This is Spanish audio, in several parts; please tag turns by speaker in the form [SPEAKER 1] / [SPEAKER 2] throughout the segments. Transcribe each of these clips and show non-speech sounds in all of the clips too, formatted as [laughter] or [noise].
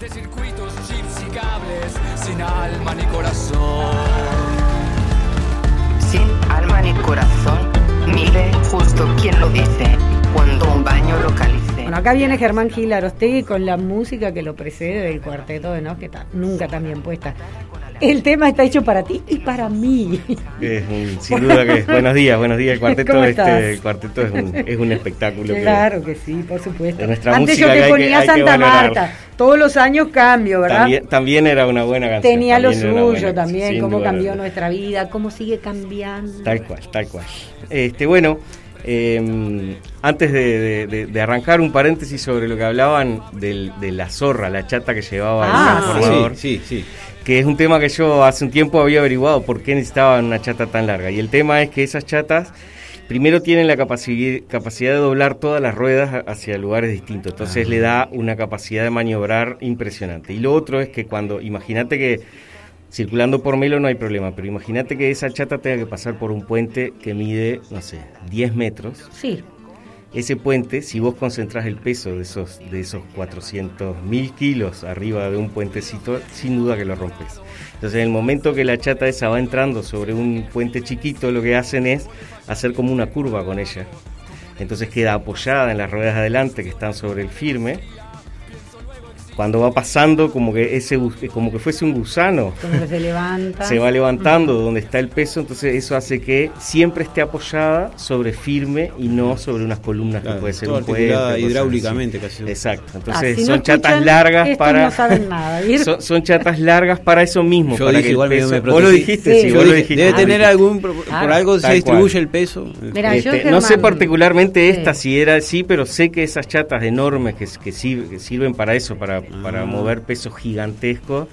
[SPEAKER 1] de circuitos, chips y cables, sin alma ni corazón.
[SPEAKER 2] Sin alma ni corazón, mire justo quién lo dice cuando un baño localice.
[SPEAKER 3] Bueno, acá viene Germán Gil Arostegui con la música que lo precede del cuarteto de No, que está nunca tan bien puesta. El tema está hecho para ti y para mí.
[SPEAKER 4] Es un- sin duda que buenos días, buenos días. El cuarteto,
[SPEAKER 3] ¿Cómo
[SPEAKER 4] este, el cuarteto es un, es un espectáculo.
[SPEAKER 3] Claro que sí, por supuesto.
[SPEAKER 4] De nuestra
[SPEAKER 3] Antes yo te ponía
[SPEAKER 4] que
[SPEAKER 3] Santa. Marta. Todos los años cambio, ¿verdad?
[SPEAKER 4] También, también era una buena canción.
[SPEAKER 3] Tenía lo suyo
[SPEAKER 4] canción,
[SPEAKER 3] también, cómo
[SPEAKER 4] duda
[SPEAKER 3] cambió nuestra vida, cómo sigue cambiando.
[SPEAKER 4] Tal cual, tal cual. Este, bueno, eh, antes de, de- de- de arrancar un paréntesis sobre lo que hablaban del- de la zorra, la chata que llevaba
[SPEAKER 3] Ah,
[SPEAKER 4] el transformador,
[SPEAKER 5] Sí, sí, sí.
[SPEAKER 4] Que es un tema que yo hace un tiempo había averiguado por qué necesitaban una chata tan larga. Y el tema es que esas chatas primero tienen la capaci- capacidad de doblar todas las ruedas hacia lugares distintos. Entonces le da una capacidad de maniobrar impresionante. Y lo otro es que cuando, imagínate que circulando por Melo no hay problema, pero imagínate que esa chata tenga que pasar por un puente que mide, no sé, 10 metros.
[SPEAKER 3] Sí,
[SPEAKER 4] Ese puente, si vos concentrás el peso de esos, de esos 400 mil kilos arriba de un puentecito, sin duda que lo rompes. Entonces, en el momento que la chata esa va entrando sobre un puente chiquito, lo que hacen es hacer como una curva con ella. Entonces queda apoyada en las ruedas de adelante que están sobre el firme. Cuando va pasando, como que ese como que fuese un gusano,
[SPEAKER 3] como que se levanta.
[SPEAKER 4] se va levantando donde está el peso, entonces eso hace que siempre esté apoyada sobre firme y no sobre unas columnas
[SPEAKER 5] Claro,
[SPEAKER 4] que puede ser un puente.
[SPEAKER 5] hidráulicamente
[SPEAKER 4] así.
[SPEAKER 5] casi.
[SPEAKER 4] Exacto,
[SPEAKER 3] Ah,
[SPEAKER 4] entonces
[SPEAKER 3] no
[SPEAKER 4] son chatas largas para
[SPEAKER 3] no saben [laughs] nada,
[SPEAKER 4] son, son chatas largas para eso mismo,
[SPEAKER 5] Yo
[SPEAKER 4] para
[SPEAKER 5] dije,
[SPEAKER 4] que el
[SPEAKER 5] igual me-
[SPEAKER 4] peso-
[SPEAKER 5] me
[SPEAKER 4] vos lo dijiste,
[SPEAKER 3] Sí,
[SPEAKER 4] sí,
[SPEAKER 5] Yo
[SPEAKER 4] vos lo dijiste.
[SPEAKER 5] debe
[SPEAKER 4] Ah,
[SPEAKER 5] tener algún. Por, algo se distribuye
[SPEAKER 4] cual.
[SPEAKER 5] el peso.
[SPEAKER 3] Mira, yo,
[SPEAKER 4] Este, no sé particularmente esta
[SPEAKER 3] sí.
[SPEAKER 4] si era así, pero sé que esas chatas enormes que, que sirven para eso, para, para
[SPEAKER 5] Ah.
[SPEAKER 4] mover pesos gigantescos,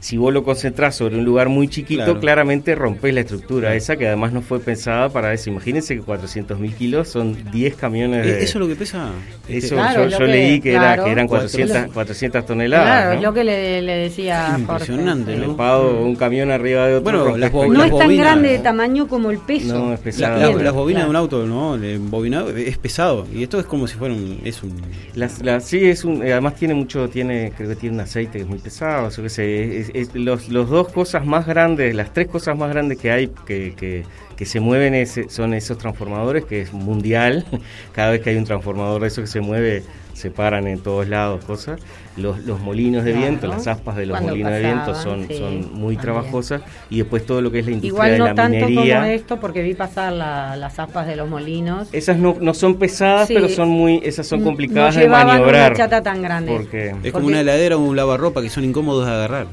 [SPEAKER 4] si vos lo concentrás sobre un lugar muy chiquito,
[SPEAKER 5] Claro.
[SPEAKER 4] claramente rompés la estructura esa que además no fue pensada para eso. Imagínense que 400 mil kilos son 10 camiones de...
[SPEAKER 5] Eh, ¿Eso es lo que pesa?
[SPEAKER 4] Eso
[SPEAKER 5] Este,
[SPEAKER 3] Claro,
[SPEAKER 4] yo, yo
[SPEAKER 3] que-
[SPEAKER 4] leí que, era, que eran
[SPEAKER 5] Cuatro-
[SPEAKER 4] 400, 400 toneladas.
[SPEAKER 3] Claro,
[SPEAKER 4] ¿no?
[SPEAKER 3] es lo que le, le decía Jorge.
[SPEAKER 5] Impresionante. ¿no?
[SPEAKER 4] Un camión arriba de otro.
[SPEAKER 5] Bueno, las
[SPEAKER 3] No
[SPEAKER 5] las
[SPEAKER 3] es tan
[SPEAKER 5] bobinas,
[SPEAKER 3] grande de tamaño como el peso.
[SPEAKER 4] No, es pesado.
[SPEAKER 5] la- las bobinas
[SPEAKER 3] claro.
[SPEAKER 5] de un auto, ¿no? El bobinado es pesado. Y esto es como si fuera un. Es un
[SPEAKER 4] Las, las- sí, es un, eh, además tiene mucho, tiene, creo que tiene un aceite que es muy pesado, yo qué sé, es- es- los, los dos cosas más grandes, las tres cosas más grandes que hay que, que, que se mueven es- son esos transformadores, que es mundial, [laughs] cada vez que hay un transformador de eso que se mueve, se paran en todos lados cosas, los, los molinos de
[SPEAKER 3] Claro.
[SPEAKER 4] viento, las aspas de los
[SPEAKER 3] Cuando
[SPEAKER 4] molinos de viento
[SPEAKER 3] pasaban,
[SPEAKER 4] son,
[SPEAKER 3] sí,
[SPEAKER 4] son muy
[SPEAKER 3] también.
[SPEAKER 4] trabajosas, y después todo lo que es la industria
[SPEAKER 3] Igual
[SPEAKER 4] de
[SPEAKER 3] no
[SPEAKER 4] la
[SPEAKER 3] tanto
[SPEAKER 4] minería.
[SPEAKER 3] como esto, porque vi pasar la- las aspas de los molinos.
[SPEAKER 4] Esas no, no son pesadas,
[SPEAKER 3] Sí.
[SPEAKER 4] pero son muy, esas son
[SPEAKER 3] No
[SPEAKER 4] complicadas de
[SPEAKER 3] llevaban
[SPEAKER 4] maniobrar.
[SPEAKER 3] una chata tan grande.
[SPEAKER 4] Porque
[SPEAKER 5] es
[SPEAKER 3] Porque-
[SPEAKER 5] como una heladera o un lavarropa que son incómodos de agarrar.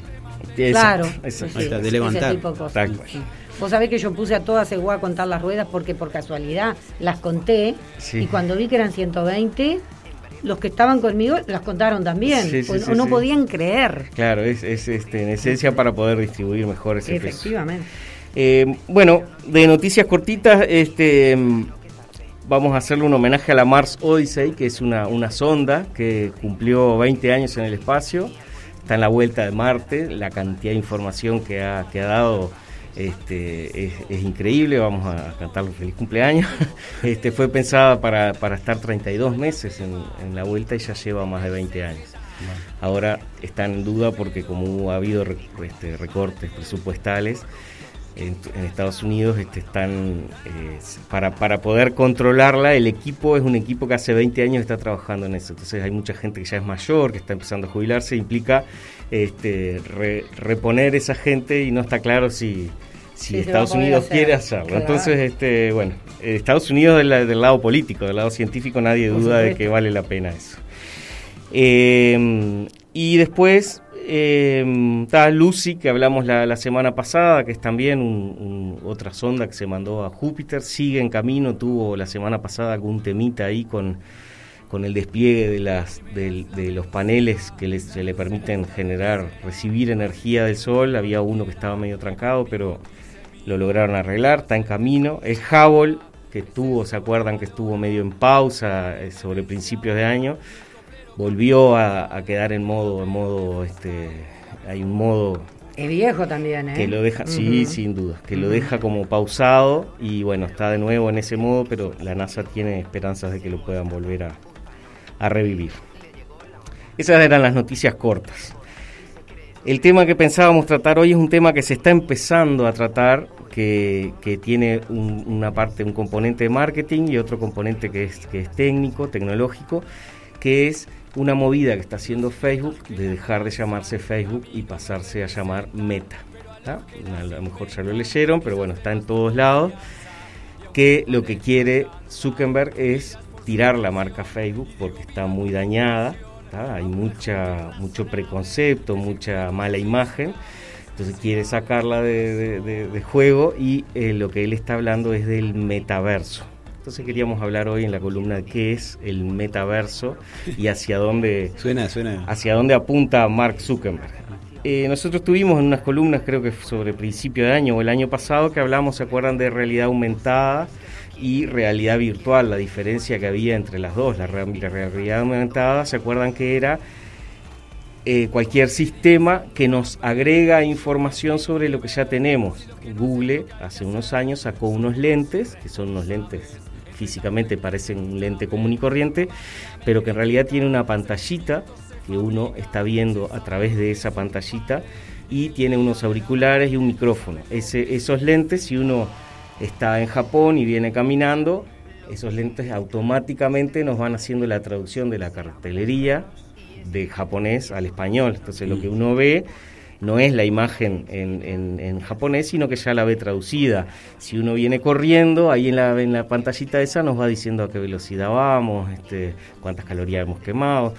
[SPEAKER 3] Claro,
[SPEAKER 4] Exacto,
[SPEAKER 5] de
[SPEAKER 3] ese
[SPEAKER 5] levantar.
[SPEAKER 3] tipo de cosas.
[SPEAKER 4] Tal cual.
[SPEAKER 3] Sí. Vos sabés que yo puse a todas igual a contar las ruedas porque por casualidad las conté
[SPEAKER 4] Sí.
[SPEAKER 3] y cuando vi que eran 120, los que estaban conmigo las contaron también.
[SPEAKER 4] Sí, sí,
[SPEAKER 3] o,
[SPEAKER 4] sí,
[SPEAKER 3] o no
[SPEAKER 4] sí.
[SPEAKER 3] podían creer.
[SPEAKER 4] Claro, es, es este, en esencia para poder distribuir mejor ese.
[SPEAKER 3] Efectivamente.
[SPEAKER 4] Eh, bueno, de noticias cortitas, este, vamos a hacerle un homenaje a la Mars Odyssey, que es una, una sonda que cumplió 20 años en el espacio, está en la vuelta de Marte, la cantidad de información que ha, que ha dado este, es, es increíble, vamos a cantarle feliz cumpleaños. [laughs] Este, fue pensada para, para estar 32 meses en, en la vuelta y ya lleva más de 20 años. Ahora está en duda porque como ha habido este, recortes presupuestales en, en Estados Unidos, este, están eh, para, para poder controlarla, el equipo es un equipo que hace 20 años está trabajando en eso. Entonces hay mucha gente que ya es mayor, que está empezando a jubilarse, implica este, re- reponer esa gente y no está claro si, si
[SPEAKER 3] Sí,
[SPEAKER 4] Estados Unidos
[SPEAKER 3] hacer.
[SPEAKER 4] quiere hacerlo.
[SPEAKER 3] Claro.
[SPEAKER 4] Entonces, este, bueno, Estados Unidos del, la- del lado político, del lado científico, nadie duda de que vale la pena eso. Eh, y después eh, Lucy, que hablamos la, semana pasada, que es también otra sonda que se mandó a Júpiter, sigue en camino, tuvo la semana pasada algún temita ahí con, el despliegue de los paneles que les- se le permiten generar, recibir energía del Sol, había uno que estaba medio trancado, pero lo lograron arreglar, está en camino. El Hubble, que estuvo, ¿se acuerdan que estuvo medio en pausa eh, sobre principios de año? Volvió a, a quedar en modo, en modo, este, hay un modo
[SPEAKER 3] Es viejo también, ¿eh?
[SPEAKER 4] que lo deja, sí, sin duda, que lo deja como pausado y bueno, está de nuevo en ese modo, pero la NASA tiene esperanzas de que lo puedan volver a, a revivir. Esas eran las noticias cortas. El tema que pensábamos tratar hoy es un tema que se está empezando a tratar, que, que tiene un- una parte, un componente de marketing y otro componente que es, que es técnico, tecnológico, que es una movida que está haciendo Facebook de dejar de llamarse Facebook y pasarse a llamar Meta. A lo mejor ya lo leyeron, pero bueno, está en todos lados que lo que quiere Zuckerberg es tirar la marca Facebook porque está muy dañada, hay mucha, mucho preconcepto, mucha mala imagen, entonces quiere sacarla de juego y eh, lo que él está hablando es del metaverso. Entonces queríamos hablar hoy en la columna de qué es el metaverso y hacia dónde [laughs]
[SPEAKER 5] Suena, suena.
[SPEAKER 4] hacia dónde apunta Mark Zuckerberg. Eh, nosotros tuvimos en unas columnas, creo que sobre principio de año o el año pasado, que hablamos, ¿se acuerdan de realidad aumentada y realidad virtual? La diferencia que había entre las dos. La, re- la realidad aumentada, ¿se acuerdan que era eh, cualquier sistema que nos agrega información sobre lo que ya tenemos? Google hace unos años sacó unos lentes, que son unos lentes físicamente parecen un lente común y corriente, pero que en realidad tiene una pantallita que uno está viendo a través de esa pantallita y tiene unos auriculares y un micrófono. Ese, esos lentes, si uno está en Japón y viene caminando, esos lentes automáticamente nos van haciendo la traducción de la cartelería de japonés al español. Entonces lo que uno ve no es la imagen en, japonés, sino que ya la ve traducida. Si uno viene corriendo, ahí en la, en la pantallita esa nos va diciendo a qué velocidad vamos, este, cuántas calorías hemos quemado.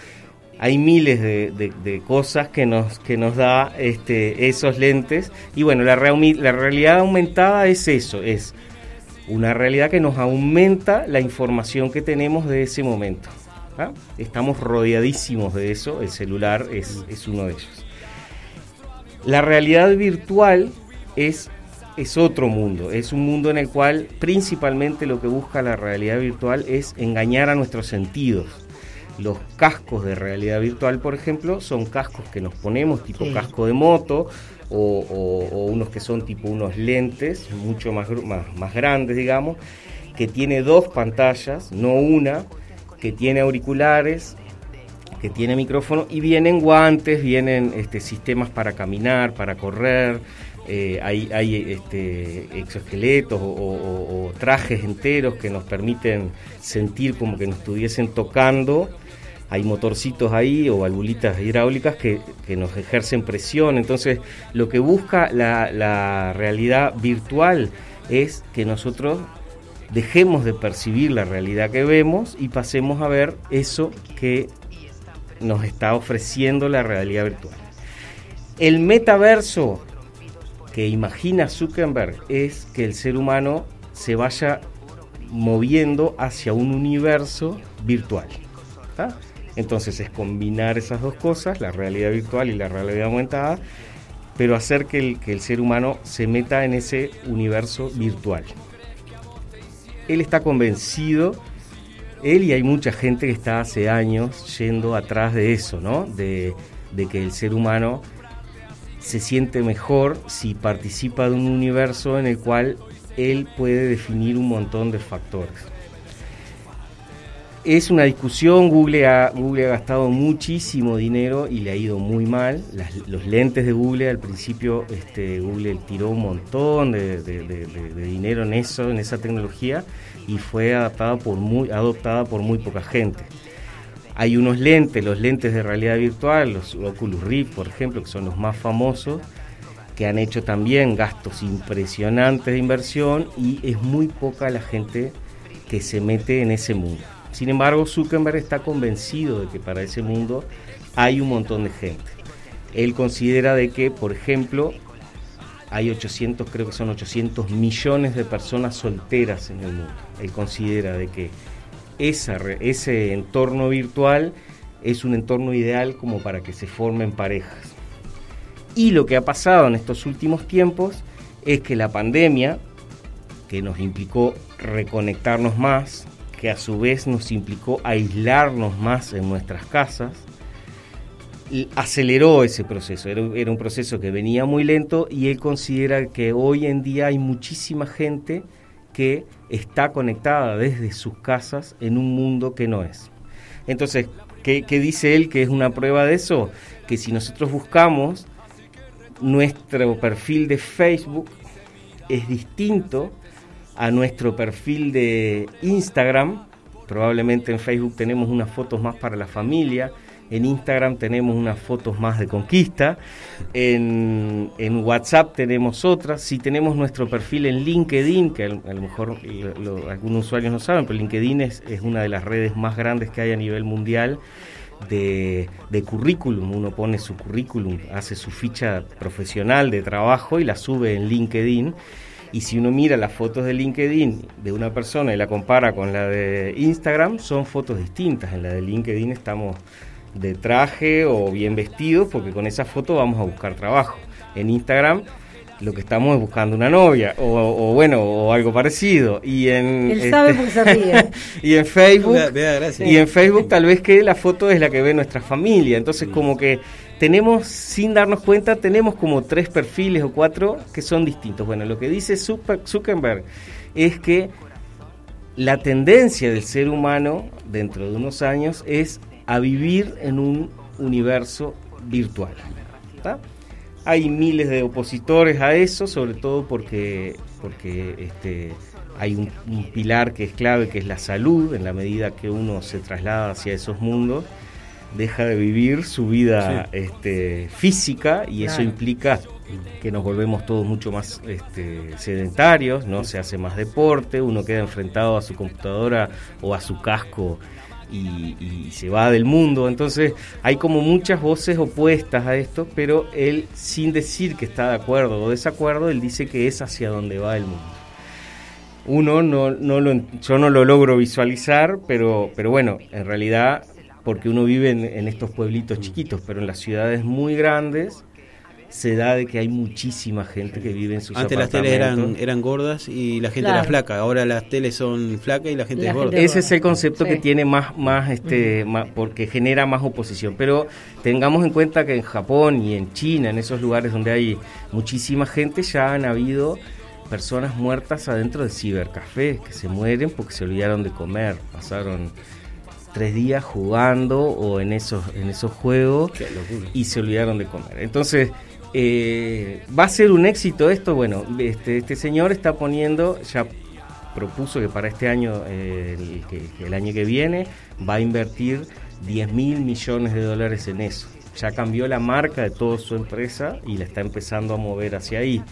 [SPEAKER 4] Hay miles de, cosas que nos, da este, esos lentes. Y bueno, la, realidad aumentada es eso, es una realidad que nos aumenta la información que tenemos de ese momento. ¿ah? Estamos rodeadísimos de eso, el celular es uno de ellos. La realidad virtual es, es otro mundo, es un mundo en el cual principalmente lo que busca la realidad virtual es engañar a nuestros sentidos. Los cascos de realidad virtual, por ejemplo, son cascos que nos ponemos tipo
[SPEAKER 3] Sí.
[SPEAKER 4] casco de moto o, o- o unos que son tipo unos lentes mucho más, más, más grandes, digamos, que tiene dos pantallas, no una, que tiene auriculares, que tiene micrófono y vienen guantes, vienen este, sistemas para caminar, para correr, eh, hay, este, exoesqueletos o, trajes enteros que nos permiten sentir como que nos estuviesen tocando. Hay motorcitos ahí o valvulitas hidráulicas que, que nos ejercen presión. Entonces, lo que busca la realidad virtual es que nosotros dejemos de percibir la realidad que vemos y pasemos a ver eso que nos está ofreciendo la realidad virtual. El metaverso que imagina Zuckerberg es que el ser humano se vaya moviendo hacia un universo virtual. Entonces es combinar esas dos cosas, la realidad virtual y la realidad aumentada, pero hacer que el, que el ser humano se meta en ese universo virtual. Él está convencido él y hay mucha gente que está hace años yendo atrás de eso, ¿no? De, de que el ser humano se siente mejor si participa de un universo en el cual él puede definir un montón de factores. Es una discusión, Google ha, gastado muchísimo dinero y le ha ido muy mal. Los lentes de Google, al principio este, Google tiró un montón de- de dinero en eso, en esa tecnología, y fue adaptada por muy, adoptada por muy poca gente. Hay unos lentes, los lentes de realidad virtual, los Oculus Rift, por ejemplo, que son los más famosos, que han hecho también gastos impresionantes de inversión y es muy poca la gente que se mete en ese mundo. Sin embargo, Zuckerberg está convencido de que para ese mundo hay un montón de gente. Él considera de que, por ejemplo, hay 800, creo que son 800 millones de personas solteras en el mundo. Él considera de que ese entorno virtual es un entorno ideal como para que se formen parejas. Y lo que ha pasado en estos últimos tiempos es que la pandemia, que nos implicó reconectarnos más, que a su vez nos implicó aislarnos más en nuestras casas, aceleró ese proceso. Era, un proceso que venía muy lento y él considera que hoy en día hay muchísima gente que está conectada desde sus casas en un mundo que no es. Entonces, ¿qué, qué dice él que es una prueba de eso? Que si nosotros buscamos nuestro perfil de Facebook es distinto a nuestro perfil de Instagram. Probablemente en Facebook tenemos unas fotos más para la familia, en Instagram tenemos unas fotos más de conquista, en, en WhatsApp tenemos otras, si tenemos nuestro perfil en LinkedIn, que a lo, mejor algunos usuarios no saben, pero LinkedIn es, es una de las redes más grandes que hay a nivel mundial de, de currículum. Uno pone su currículum, hace su ficha profesional de trabajo y la sube en LinkedIn. Y si uno mira las fotos de LinkedIn de una persona y la compara con la de Instagram, son fotos distintas. En la de LinkedIn estamos de traje o bien vestidos porque con esa foto vamos a buscar trabajo. En Instagram lo que estamos es buscando una novia o, o bueno o algo parecido y en
[SPEAKER 3] Él sabe
[SPEAKER 4] este,
[SPEAKER 3] porque se ríe. [laughs]
[SPEAKER 4] y en Facebook
[SPEAKER 5] Vea- vea, gracias.
[SPEAKER 4] y en Facebook tal vez que la foto es la que ve nuestra familia. Entonces como que tenemos, sin darnos cuenta, tenemos como tres perfiles o cuatro que son distintos. Bueno, lo que dice Zucker- Zuckerberg es que la tendencia del ser humano dentro de unos años es a vivir en un universo virtual. ¿tá? Hay miles de opositores a eso, sobre todo porque, porque este, hay un pilar que es clave, que es la salud, en la medida que uno se traslada hacia esos mundos, deja de vivir su vida este, física y eso implica que nos volvemos todos mucho más este, sedentarios, no se hace más deporte, uno queda enfrentado a su computadora o a su casco y, y se va del mundo. Entonces hay como muchas voces opuestas a esto, pero él sin decir que está de acuerdo o desacuerdo, él dice que es hacia donde va el mundo. Uno no, no lo, yo no lo logro visualizar, pero, pero bueno, en realidad, porque uno vive en, en estos pueblitos chiquitos, pero en las ciudades muy grandes se da de que hay muchísima gente que vive en sus
[SPEAKER 5] Antes las teles eran, eran gordas y la gente
[SPEAKER 3] Claro.
[SPEAKER 5] era flaca. Ahora las teles son flacas y la gente
[SPEAKER 3] La
[SPEAKER 5] es gorda.
[SPEAKER 3] gente-
[SPEAKER 4] Ese es el concepto
[SPEAKER 3] Sí.
[SPEAKER 4] que tiene más, más este, más- porque genera más oposición. Pero tengamos en cuenta que en Japón y en China, en esos lugares donde hay muchísima gente, ya han habido personas muertas adentro de cibercafés que se mueren porque se olvidaron de comer, pasaron tres días jugando o en esos, en esos juegos y se olvidaron de comer. Entonces, eh, ¿va a ser un éxito esto? Bueno, este, este señor está poniendo, ya propuso que para este año, eh, el, que el año que viene, va a invertir 10 mil millones de dólares en eso. Ya cambió la marca de toda su empresa y la está empezando a mover hacia ahí.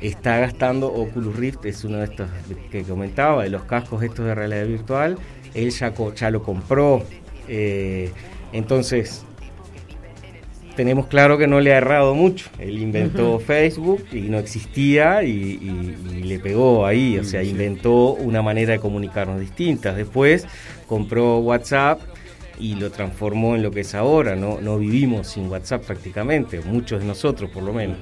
[SPEAKER 4] Está gastando Oculus Rift, es uno de estos que comentaba, de los cascos estos de realidad virtual. Él ya, lo compró. eh, entonces, tenemos claro que no le ha errado mucho. Él inventó Facebook y no existía y, y- y le pegó ahí, o sea, inventó una manera de comunicarnos distintas. Después compró WhatsApp y lo transformó en lo que es ahora. No, no vivimos sin WhatsApp prácticamente, muchos de nosotros por lo menos.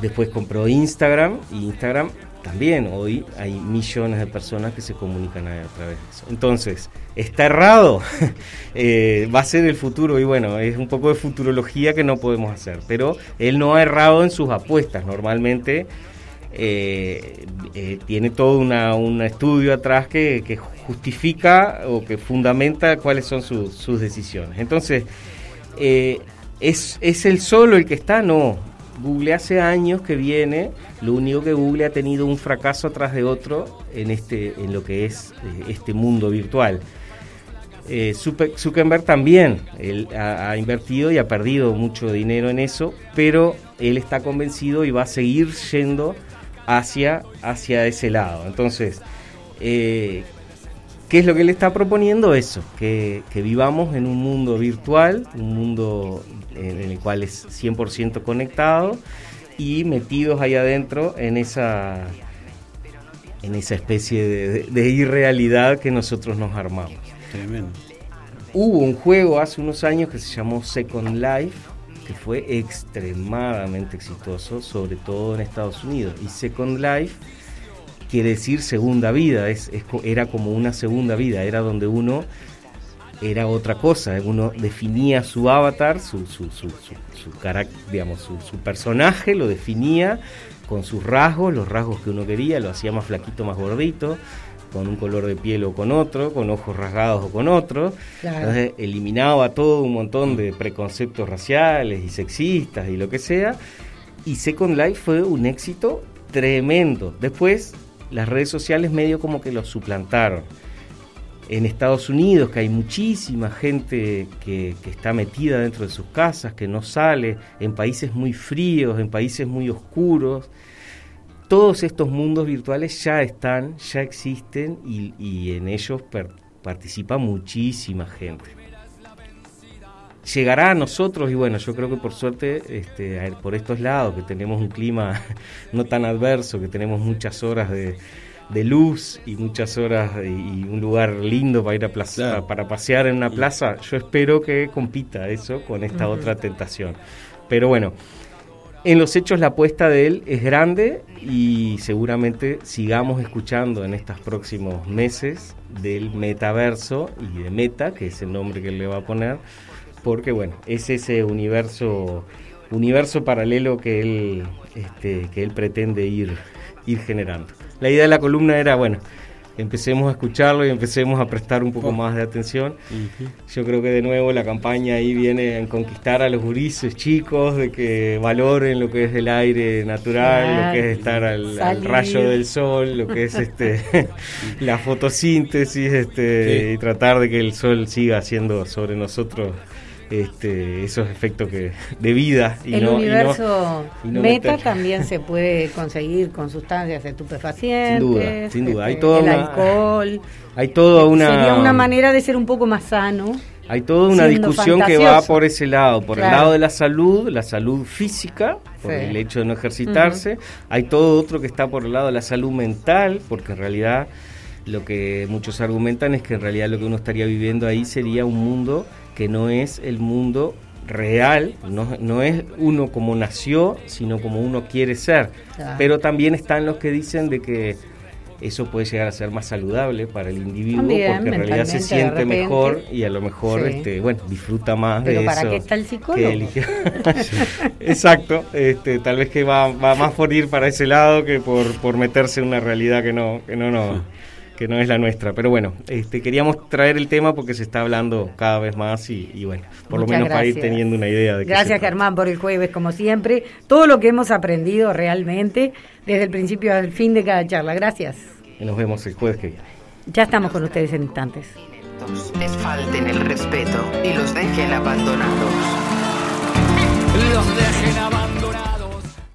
[SPEAKER 4] Después compró Instagram y Instagram también. Hoy hay millones de personas que se comunican a, través de eso. Entonces, ¿está errado? [laughs] Eh, va a ser el futuro y bueno, es un poco de futurología que no podemos hacer. Pero él no ha errado en sus apuestas. Normalmente eh, eh, tiene todo un estudio atrás que, justifica o que fundamenta cuáles son sus- decisiones. Entonces, ¿es, ¿es el solo el que está? No. Google hace años que viene, lo único que Google ha tenido un fracaso atrás de otro en, este, en lo que es eh, este mundo virtual. Eh, Zuckerberg también, ha invertido y ha perdido mucho dinero en eso, pero él está convencido y va a seguir yendo hacia, hacia ese lado. Entonces, eh, ¿qué es lo que él está proponiendo? Eso, que, que vivamos en un mundo virtual, un mundo en el cual es 100% conectado y metidos ahí adentro en esa, en esa especie de, de- de irrealidad que nosotros nos armamos.
[SPEAKER 5] Tremendo.
[SPEAKER 4] Hubo un juego hace unos años que se llamó Second Life, que fue extremadamente exitoso, sobre todo en Estados Unidos. Y Second Life quiere decir segunda vida, es, era como una segunda vida, era donde uno era otra cosa, uno definía su avatar, su, su, su, su, digamos, personaje, lo definía con sus rasgos, los rasgos que uno quería, lo hacía más flaquito, más gordito, con un color de piel o con otro, con ojos rasgados o con otro.
[SPEAKER 3] Claro.
[SPEAKER 4] Entonces eliminaba todo un montón de preconceptos raciales y sexistas y lo que sea. Y Second Life fue un éxito tremendo. Después las redes sociales medio como que lo suplantaron. En Estados Unidos, que hay muchísima gente que, que está metida dentro de sus casas, que no sale, en países muy fríos, en países muy oscuros, todos estos mundos virtuales ya están, ya existen y, y en ellos per- participa muchísima gente. Llegará a nosotros y bueno, yo creo que por suerte, este, por estos lados, que tenemos un clima [laughs] no tan adverso, que tenemos muchas horas de, de luz y muchas horas y, y un lugar lindo para ir a plaza,
[SPEAKER 5] Claro.
[SPEAKER 4] para pasear en una plaza, yo espero que compita eso con esta otra tentación. Pero bueno, en los hechos la apuesta de él es grande y seguramente sigamos escuchando en estos próximos meses del metaverso y de Meta, que es el nombre que él le va a poner, porque bueno, es ese universo universo paralelo que él este, que él pretende ir ir generando. La idea de la columna era bueno, empecemos a escucharlo y empecemos a prestar un poco
[SPEAKER 5] Oh.
[SPEAKER 4] más de atención. Yo creo que de nuevo la campaña ahí viene en conquistar a los gurises chicos, de que valoren lo que es el aire natural,
[SPEAKER 3] Claro.
[SPEAKER 4] lo que es estar al, rayo del sol, lo que es este [laughs] [laughs] la fotosíntesis, este
[SPEAKER 5] Sí.
[SPEAKER 4] y tratar de que el sol siga haciendo sobre nosotros este esos efectos que de vida y
[SPEAKER 3] el
[SPEAKER 4] no, y no-
[SPEAKER 3] universo
[SPEAKER 4] y no
[SPEAKER 3] meta
[SPEAKER 4] meter-
[SPEAKER 3] también se puede conseguir con sustancias estupefacientes.
[SPEAKER 4] Sin duda, sin duda. Hay
[SPEAKER 3] este,
[SPEAKER 4] toda
[SPEAKER 3] el
[SPEAKER 4] una-
[SPEAKER 3] alcohol.
[SPEAKER 4] hay toda una
[SPEAKER 3] Sería una manera de ser un poco más sano.
[SPEAKER 4] Hay toda una discusión que va por ese lado, por el lado de la salud, la salud física, por
[SPEAKER 3] Sí.
[SPEAKER 4] el hecho de no ejercitarse. Hay todo otro que está por el lado de la salud mental, porque en realidad lo que muchos argumentan es que en realidad lo que uno estaría viviendo ahí sería un mundo que no es el mundo real, no, no es uno como nació, sino como uno quiere ser. Pero también están los que dicen de que eso puede llegar a ser más saludable para el individuo
[SPEAKER 3] También,
[SPEAKER 4] porque en realidad se siente
[SPEAKER 3] repente.
[SPEAKER 4] mejor y a lo mejor
[SPEAKER 3] Sí.
[SPEAKER 4] este bueno disfruta más
[SPEAKER 3] Pero
[SPEAKER 4] de
[SPEAKER 3] ¿para
[SPEAKER 4] eso
[SPEAKER 3] qué está el
[SPEAKER 4] que
[SPEAKER 3] psicólogo?
[SPEAKER 4] eligió. [laughs] exacto este tal vez que va, va más por ir para ese lado que por, por meterse en una realidad que no que no no que no es la nuestra pero bueno este queríamos traer el tema porque se está hablando cada vez más y, y bueno por lo menos para ir teniendo una idea de qué
[SPEAKER 3] Gracias. Germán por el jueves, como siempre. Todo lo que hemos aprendido realmente desde el principio al fin de cada charla. Gracias.
[SPEAKER 4] Y nos vemos el jueves que viene
[SPEAKER 3] Ya estamos con ustedes en instantes.
[SPEAKER 2] Les falten el respeto y los dejen abandonados.
[SPEAKER 1] Los dejen abandonados.